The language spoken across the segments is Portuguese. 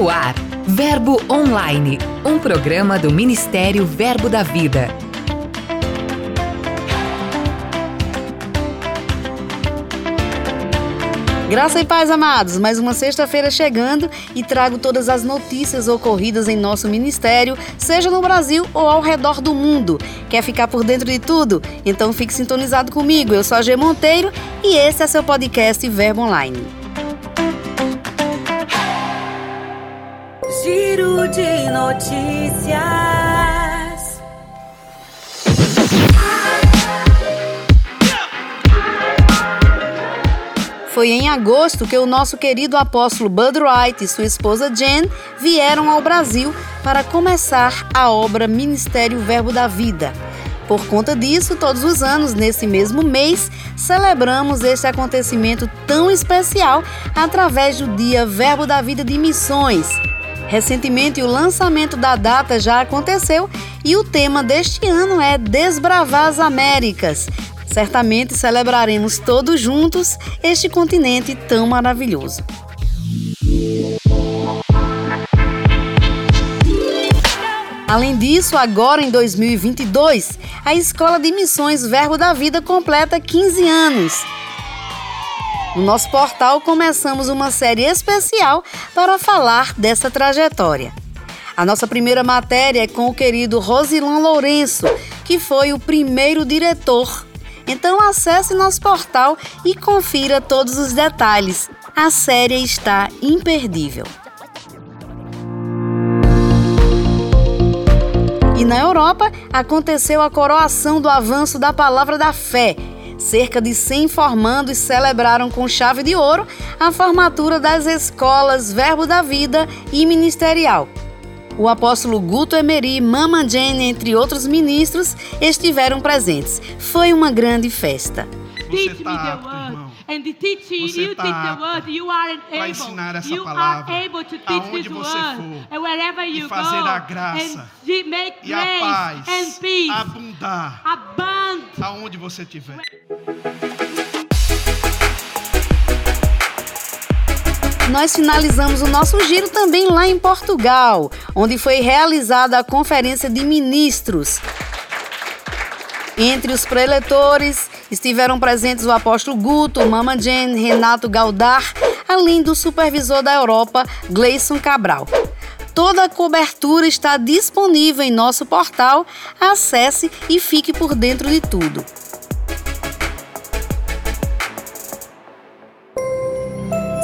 No ar, Verbo Online, um programa do Ministério Verbo da Vida. Graça e paz, amados. Mais uma sexta-feira chegando e trago todas as notícias ocorridas em nosso ministério, seja no Brasil ou ao redor do mundo. Quer ficar por dentro de tudo? Então fique sintonizado comigo. Eu sou a G Monteiro e esse é seu podcast Verbo Online. Giro de notícias. Foi em agosto que o nosso querido apóstolo Bud Wright e sua esposa Jen vieram ao Brasil para começar a obra Ministério Verbo da Vida. Por conta disso, todos os anos, nesse mesmo mês, celebramos este acontecimento tão especial através do Dia Verbo da Vida de Missões. Recentemente, o lançamento da data já aconteceu e o tema deste ano é Desbravar as Américas. Certamente celebraremos todos juntos este continente tão maravilhoso. Além disso, agora em 2022, a Escola de Missões Verbo da Vida completa 15 anos. No nosso portal começamos uma série especial para falar dessa trajetória. A nossa primeira matéria é com o querido Rosilon Lourenço, que foi o primeiro diretor. Então acesse nosso portal e confira todos os detalhes. A série está imperdível. E na Europa aconteceu a coroação do avanço da palavra da fé, cerca de 100 formandos celebraram com chave de ouro a formatura das escolas Verbo da Vida e Ministerial. O apóstolo Guto Emery, Mama Jane, entre outros ministros, estiveram presentes. Foi uma grande festa. Você apto, irmão. And the teaching, Você you tá teach the word, you are able. ensinar essa you palavra are able to teach aonde this você word. for. And wherever E you fazer go. a graça and make e a grace paz and peace abundar abound. aonde você estiver. Nós finalizamos o nosso giro também lá em Portugal, onde foi realizada a Conferência de Ministros. Entre os preletores estiveram presentes o apóstolo Guto, Mama Jane, Renato Galdar, além do supervisor da Europa, Gleison Cabral. Toda a cobertura está disponível em nosso portal. Acesse e fique por dentro de tudo.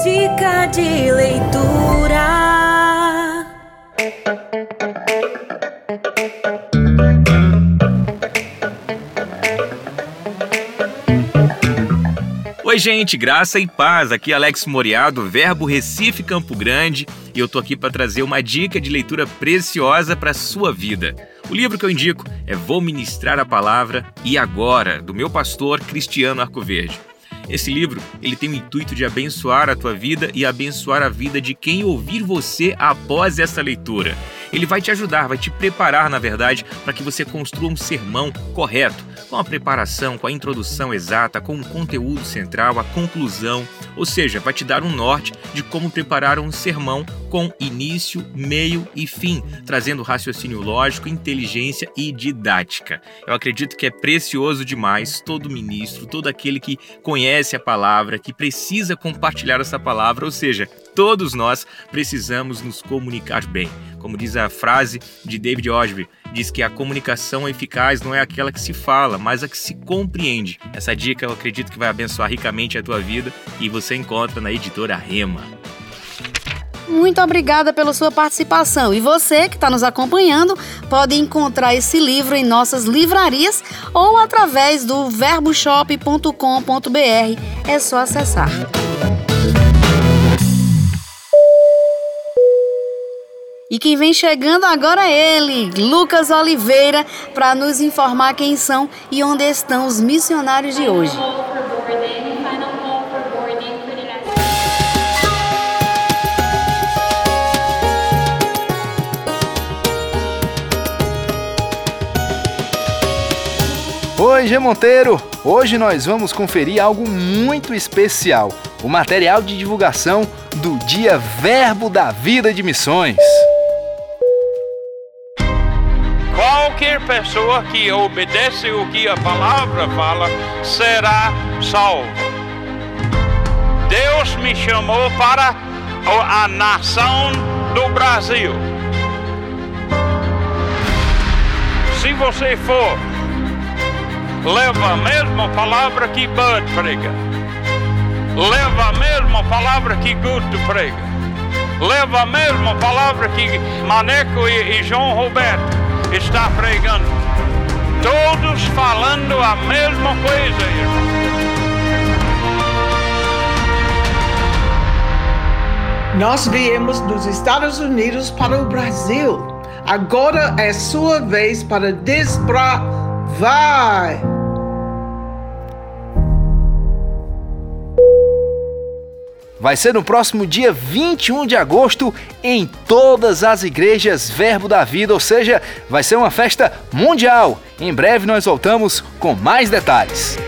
Dica de leitura. Oi, gente, graça e paz. Aqui é Alex Moriado, Verbo Recife Campo Grande, e eu tô aqui para trazer uma dica de leitura preciosa para sua vida. O livro que eu indico é Vou Ministrar a Palavra e Agora, do meu pastor Cristiano Arcoverde. Esse livro, ele tem o intuito de abençoar a tua vida e abençoar a vida de quem ouvir você após essa leitura. Ele vai te ajudar, vai te preparar, na verdade, para que você construa um sermão correto, com a preparação, com a introdução exata, com o conteúdo central, a conclusão, ou seja, vai te dar um norte de como preparar um sermão com início, meio e fim, trazendo raciocínio lógico, inteligência e didática. Eu acredito que é precioso demais todo ministro, todo aquele que conhece a palavra, que precisa compartilhar essa palavra, ou seja, todos nós precisamos nos comunicar bem. Como diz a frase de David Osby, diz que a comunicação eficaz não é aquela que se fala, mas a que se compreende. Essa dica eu acredito que vai abençoar ricamente a tua vida e você encontra na editora Rema. Muito obrigada pela sua participação. E você que está nos acompanhando pode encontrar esse livro em nossas livrarias ou através do verboshop.com.br. É só acessar. E quem vem chegando agora é ele, Lucas Oliveira, para nos informar quem são e onde estão os missionários de hoje. Oi, G Monteiro! Hoje nós vamos conferir algo muito especial. o material de divulgação do Dia Verbo da Vida de Missões. Qualquer pessoa que obedece o que a palavra fala será salvo. Deus me chamou para a nação do Brasil. Se você for, leva a mesma palavra que Bud prega. Leva a mesma palavra que Guto prega. Leva a mesma palavra que Maneco e, e João Roberto está pregando. Todos falando a mesma coisa, irmão. Nós viemos dos Estados Unidos para o Brasil. Agora é sua vez para desbravar. Vai ser no próximo dia 21 de agosto em todas as igrejas Verbo da Vida, ou seja, vai ser uma festa mundial. Em breve nós voltamos com mais detalhes.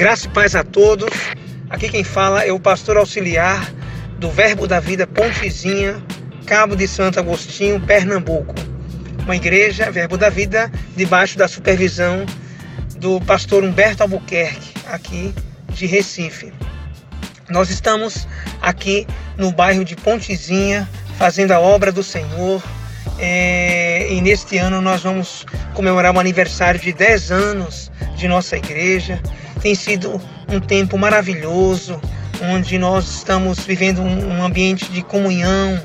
Graça e paz a todos. Aqui quem fala é o pastor auxiliar do Verbo da Vida Pontezinha, Cabo de Santo Agostinho, Pernambuco. Uma igreja, Verbo da Vida, debaixo da supervisão do pastor Humberto Albuquerque, aqui de Recife. Nós estamos aqui no bairro de Pontezinha, fazendo a obra do Senhor. É, e neste ano nós vamos comemorar o aniversário de 10 anos de nossa igreja. Tem sido um tempo maravilhoso, onde nós estamos vivendo um, ambiente de comunhão,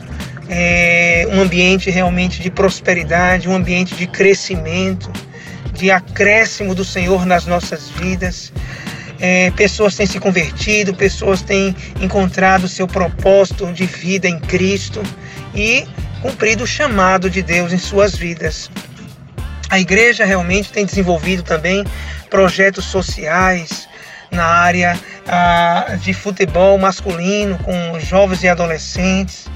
é, um ambiente realmente de prosperidade, um ambiente de crescimento, de acréscimo do Senhor nas nossas vidas. É, pessoas têm se convertido, pessoas têm encontrado seu propósito de vida em Cristo e cumprido o chamado de Deus em suas vidas. A igreja realmente tem desenvolvido também projetos sociais na área ah, de futebol masculino com jovens e adolescentes.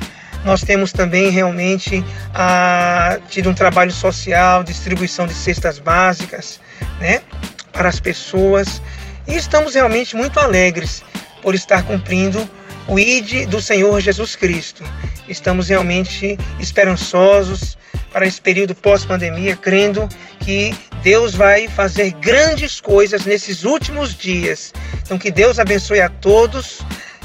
Nós temos também realmente ah, tido um trabalho social, distribuição de cestas básicas, né, para as pessoas. E estamos realmente muito alegres por estar cumprindo o ID do Senhor Jesus Cristo. Estamos realmente esperançosos para esse período pós-pandemia, crendo que Deus vai fazer grandes coisas nesses últimos dias. Então, que Deus abençoe a todos.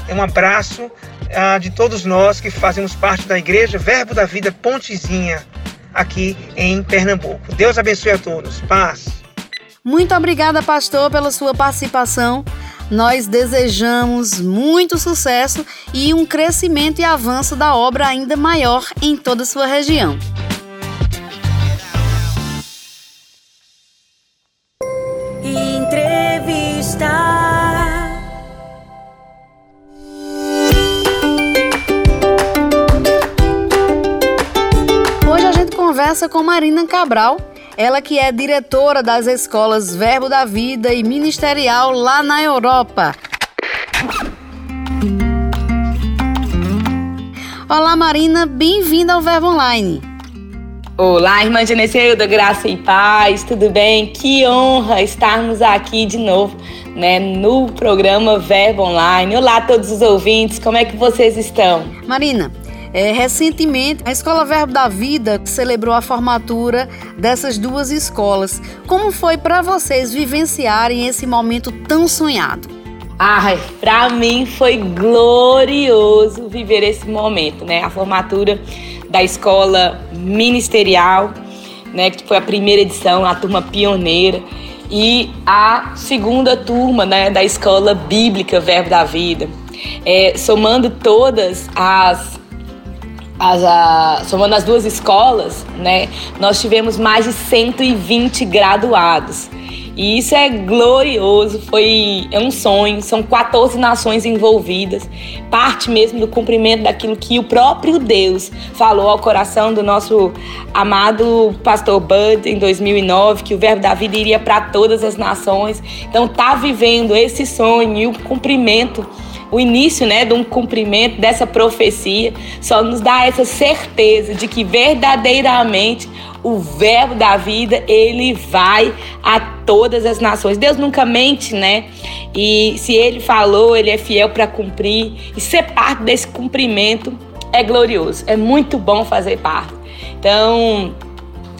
É um abraço ah, de todos nós que fazemos parte da igreja Verbo da Vida Pontezinha, aqui em Pernambuco. Deus abençoe a todos. Paz. Muito obrigada, pastor, pela sua participação. Nós desejamos muito sucesso e um crescimento e avanço da obra ainda maior em toda a sua região. Conversa com Marina Cabral, ela que é diretora das escolas Verbo da Vida e Ministerial lá na Europa. Olá Marina, bem-vinda ao Verbo Online. Olá, irmã Genesilda, graça e paz, tudo bem? Que honra estarmos aqui de novo, né, no programa Verbo Online. Olá a todos os ouvintes, como é que vocês estão? Marina, é, recentemente a Escola Verbo da Vida celebrou a formatura dessas duas escolas. Como foi para vocês vivenciarem esse momento tão sonhado? Ai, para mim foi glorioso viver esse momento, né? A formatura da escola ministerial, né, que foi a primeira edição, a turma pioneira, e a segunda turma né, da escola bíblica Verbo da Vida. É, somando todas as, as a, somando as duas escolas, né, nós tivemos mais de 120 graduados. E isso é glorioso, foi é um sonho, são 14 nações envolvidas, parte mesmo do cumprimento daquilo que o próprio Deus falou ao coração do nosso amado pastor Bud em 2009, que o verbo da vida iria para todas as nações. Então tá vivendo esse sonho e o cumprimento o início né, de um cumprimento dessa profecia só nos dá essa certeza de que verdadeiramente o verbo da vida, ele vai a todas as nações. Deus nunca mente, né? E se ele falou, ele é fiel para cumprir. E ser parte desse cumprimento é glorioso. É muito bom fazer parte. Então,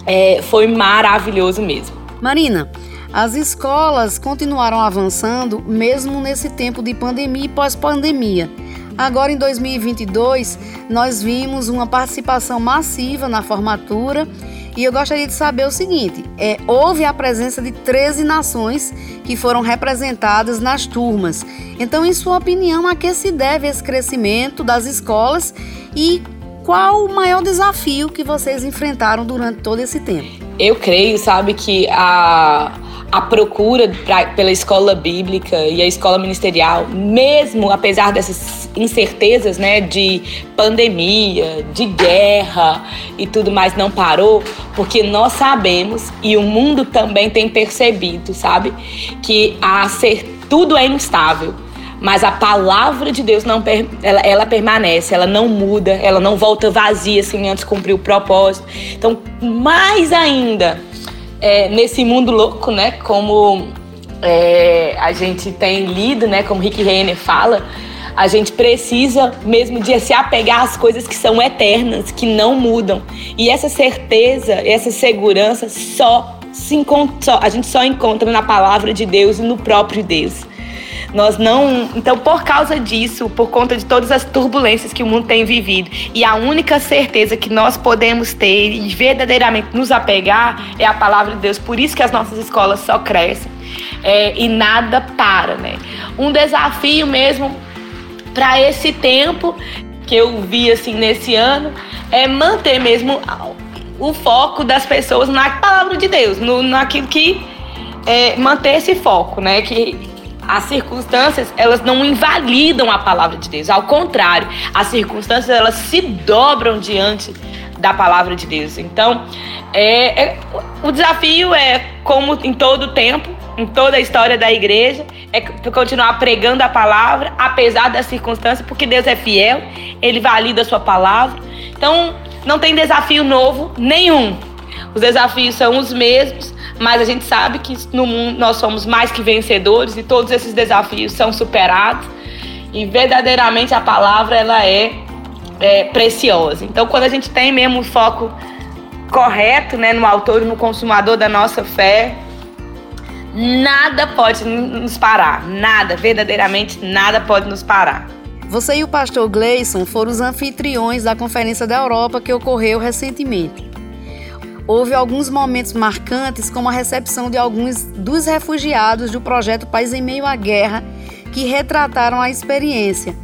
é, foi maravilhoso mesmo. Marina, as escolas continuaram avançando mesmo nesse tempo de pandemia e pós-pandemia. Agora em 2022, nós vimos uma participação massiva na formatura e eu gostaria de saber o seguinte: é, houve a presença de 13 nações que foram representadas nas turmas. Então, em sua opinião, a que se deve esse crescimento das escolas e qual o maior desafio que vocês enfrentaram durante todo esse tempo? Eu creio, sabe, que a a procura pra, pela escola bíblica e a escola ministerial, mesmo apesar dessas incertezas, né, de pandemia, de guerra e tudo mais, não parou, porque nós sabemos e o mundo também tem percebido, sabe, que a ser tudo é instável, mas a palavra de Deus não ela, ela, permanece, ela não muda, ela não volta vazia assim antes cumprir o propósito. Então, mais ainda, é, nesse mundo louco, né? Como é, a gente tem lido, né? Como Rick Renner fala, a gente precisa mesmo de se apegar às coisas que são eternas, que não mudam. E essa certeza, essa segurança só se encontra, a gente só encontra na palavra de Deus e no próprio Deus. Nós não. Então, por causa disso, por conta de todas as turbulências que o mundo tem vivido, e a única certeza que nós podemos ter e verdadeiramente nos apegar é a palavra de Deus. Por isso que as nossas escolas só crescem é, e nada para, né? Um desafio mesmo para esse tempo que eu vi assim nesse ano é manter mesmo o foco das pessoas na palavra de Deus, no, naquilo que é, manter esse foco, né? Que as circunstâncias, elas não invalidam a palavra de Deus. Ao contrário, as circunstâncias, elas se dobram diante da palavra de Deus. Então, é, é, o desafio é, como em todo tempo, em toda a história da igreja, é continuar pregando a palavra, apesar das circunstâncias, porque Deus é fiel, Ele valida a sua palavra. Então, não tem desafio novo nenhum. Os desafios são os mesmos, mas a gente sabe que no mundo nós somos mais que vencedores e todos esses desafios são superados e verdadeiramente a palavra ela é, é preciosa. Então, quando a gente tem mesmo o foco correto, né, no autor e no consumador da nossa fé, nada pode nos parar, nada, verdadeiramente nada pode nos parar. Você e o pastor Gleison foram os anfitriões da Conferência da Europa que ocorreu recentemente houve alguns momentos marcantes, como a recepção de alguns dos refugiados do projeto País em Meio à Guerra, que retrataram a experiência.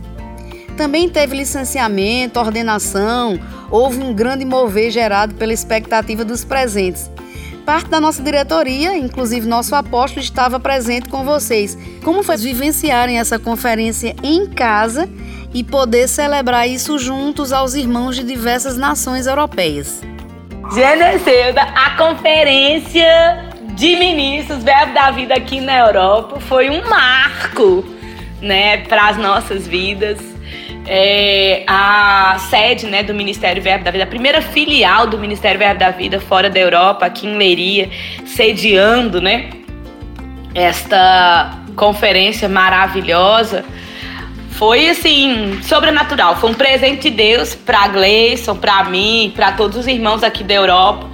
Também teve licenciamento, ordenação, houve um grande mover gerado pela expectativa dos presentes. Parte da nossa diretoria, inclusive nosso apóstolo, estava presente com vocês. Como foi vivenciarem essa conferência em casa e poder celebrar isso juntos aos irmãos de diversas nações europeias? Geneselda, a conferência de ministros Verbo da Vida aqui na Europa foi um marco, né, para as nossas vidas. É, a sede né, do Ministério Verbo da Vida, a primeira filial do Ministério Verbo da Vida fora da Europa, aqui em Leiria, sediando né, esta conferência maravilhosa foi assim, sobrenatural. Foi um presente de Deus para Gleison, para mim, para todos os irmãos aqui da Europa,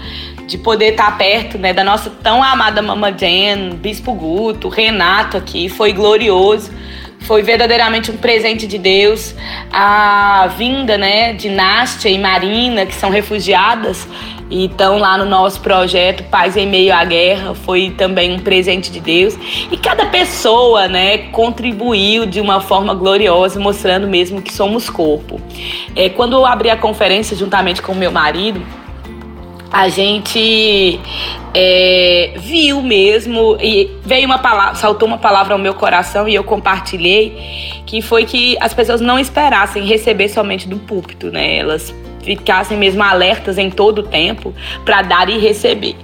de poder estar perto né, da nossa tão amada Mama Jen, Bispo Guto, Renato aqui. Foi glorioso. Foi verdadeiramente um presente de Deus. A vinda né, de Nástia e Marina, que são refugiadas, e estão lá no nosso projeto Paz em Meio à Guerra, foi também um presente de Deus. E cada pessoa, né, contribuiu de uma forma gloriosa, mostrando mesmo que somos corpo. É, quando eu abri a conferência juntamente com meu marido, a gente é, viu mesmo e veio uma palavra, saltou uma palavra ao meu coração e eu compartilhei, que foi que as pessoas não esperassem receber somente do púlpito, né? Elas ficassem mesmo alertas em todo o tempo para dar e receber.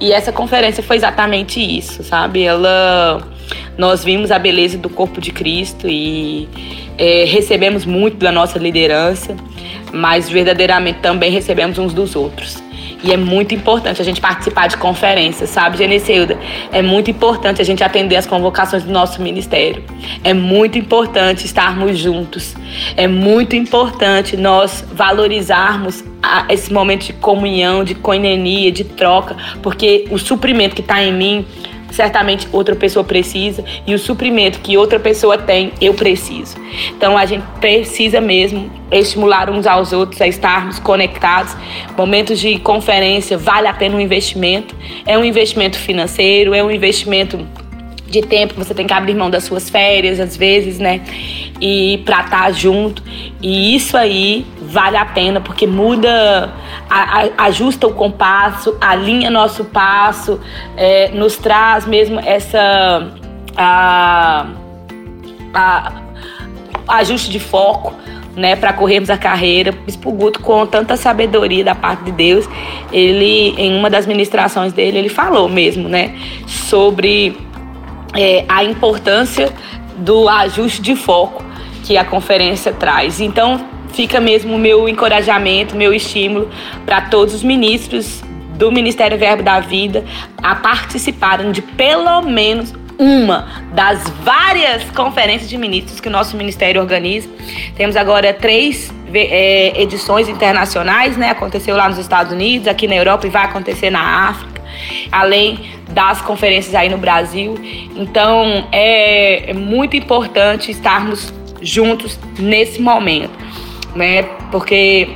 E essa conferência foi exatamente isso, sabe? Ela nós vimos a beleza do corpo de Cristo e é, recebemos muito da nossa liderança, mas verdadeiramente também recebemos uns dos outros. E é muito importante a gente participar de conferências, sabe, Geneceuda? É muito importante a gente atender as convocações do nosso ministério. É muito importante estarmos juntos. É muito importante nós valorizarmos esse momento de comunhão, de coinenia, de troca, porque o suprimento que está em mim certamente outra pessoa precisa e o suprimento que outra pessoa tem, eu preciso. Então a gente precisa mesmo estimular uns aos outros a estarmos conectados. Momentos de conferência vale a pena um investimento. É um investimento financeiro, é um investimento de tempo você tem que abrir mão das suas férias, às vezes, né? E pra estar tá junto. E isso aí vale a pena, porque muda, a, a, ajusta o compasso, alinha nosso passo, é, nos traz mesmo essa. A, a, ajuste de foco. Né, para corrermos a carreira. Bispo Guto, com tanta sabedoria da parte de Deus, ele, em uma das ministrações dele, ele falou mesmo, né, sobre é, a importância do ajuste de foco que a conferência traz. Então, fica mesmo o meu encorajamento, meu estímulo para todos os ministros do Ministério Verbo da Vida a participarem de pelo menos uma das várias conferências de ministros que o nosso ministério organiza. Temos agora três é, edições internacionais, né? Aconteceu lá nos Estados Unidos, aqui na Europa e vai acontecer na África, além das conferências aí no Brasil. Então é, é muito importante estarmos juntos nesse momento, né? Porque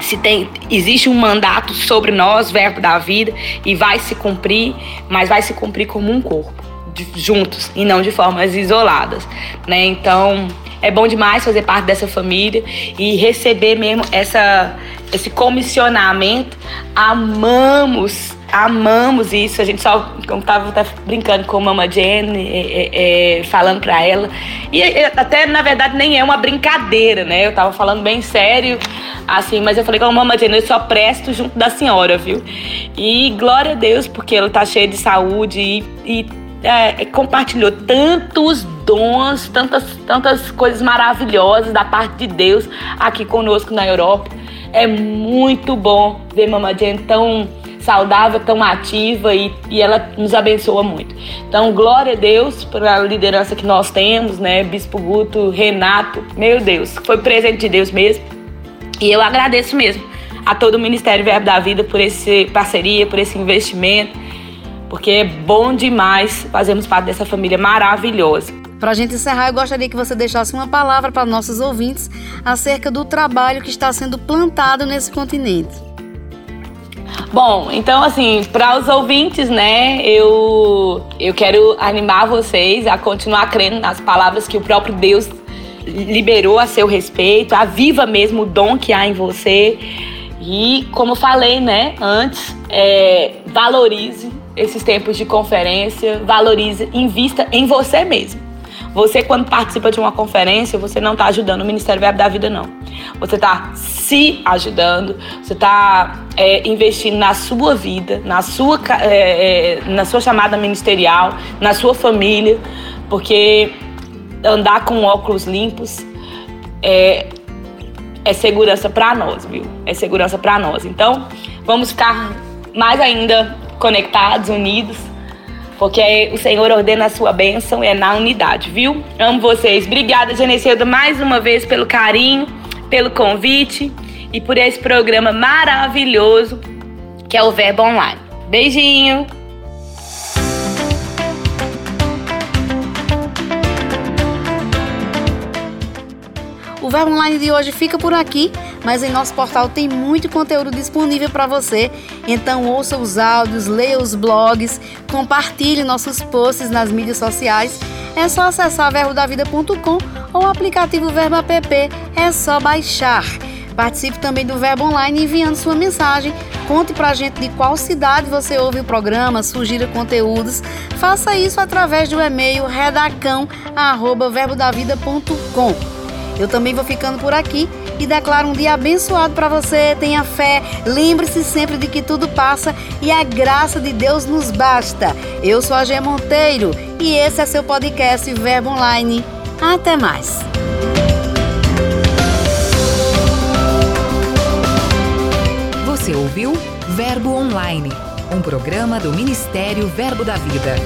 se tem existe um mandato sobre nós, verbo da vida, e vai se cumprir, mas vai se cumprir como um corpo, de, juntos e não de formas isoladas, né? Então é bom demais fazer parte dessa família e receber mesmo essa esse comissionamento. Amamos amamos isso. A gente só, como tava até brincando com a Mama Jenny, é, é, é, falando pra ela. E até, na verdade, nem é uma brincadeira, né? Eu tava falando bem sério, assim, mas eu falei com a Mama Jenny, eu só presto junto da senhora, viu? E glória a Deus, porque ela tá cheia de saúde e, e é, compartilhou tantos dons, tantas, tantas coisas maravilhosas da parte de Deus aqui conosco na Europa. É muito bom ver Mama Jenny tão saudável, tão ativa e, e ela nos abençoa muito. Então, glória a Deus pela liderança que nós temos, né? Bispo Guto, Renato, meu Deus, foi presente de Deus mesmo. E eu agradeço mesmo a todo o Ministério Verbo da Vida por essa parceria, por esse investimento, porque é bom demais fazermos parte dessa família maravilhosa. Para a gente encerrar, eu gostaria que você deixasse uma palavra para nossos ouvintes acerca do trabalho que está sendo plantado nesse continente. Bom, então assim, para os ouvintes, né, eu eu quero animar vocês a continuar crendo nas palavras que o próprio Deus liberou a seu respeito, aviva mesmo o dom que há em você. E como falei, né, antes, é, valorize esses tempos de conferência, valorize, invista em você mesmo. Você, quando participa de uma conferência, você não está ajudando o Ministério Verbo da Vida, não. Você está se ajudando, você está é, investindo na sua vida, na sua, é, é, na sua chamada ministerial, na sua família, porque andar com óculos limpos é, é segurança para nós, viu? É segurança para nós. Então, vamos ficar mais ainda conectados, unidos porque o Senhor ordena a sua bênção é na unidade, viu? Amo vocês. Obrigada, Genecilda, mais uma vez pelo carinho, pelo convite e por esse programa maravilhoso que é o Verbo Online. Beijinho! O Verbo Online de hoje fica por aqui, mas em nosso portal tem muito conteúdo disponível para você. Então ouça os áudios, leia os blogs, compartilhe nossos posts nas mídias sociais. É só acessar verbodavida.com ou o aplicativo Verbo App, é só baixar. Participe também do Verbo Online enviando sua mensagem. Conte pra gente de qual cidade você ouve o programa, sugira conteúdos. Faça isso através do e-mail redacão@verbodavida.com. Eu também vou ficando por aqui e declaro um dia abençoado para você. Tenha fé, lembre-se sempre de que tudo passa e a graça de Deus nos basta. Eu sou a Gê Monteiro e esse é seu podcast Verbo Online. Até mais. Você ouviu Verbo Online, um programa do Ministério Verbo da Vida.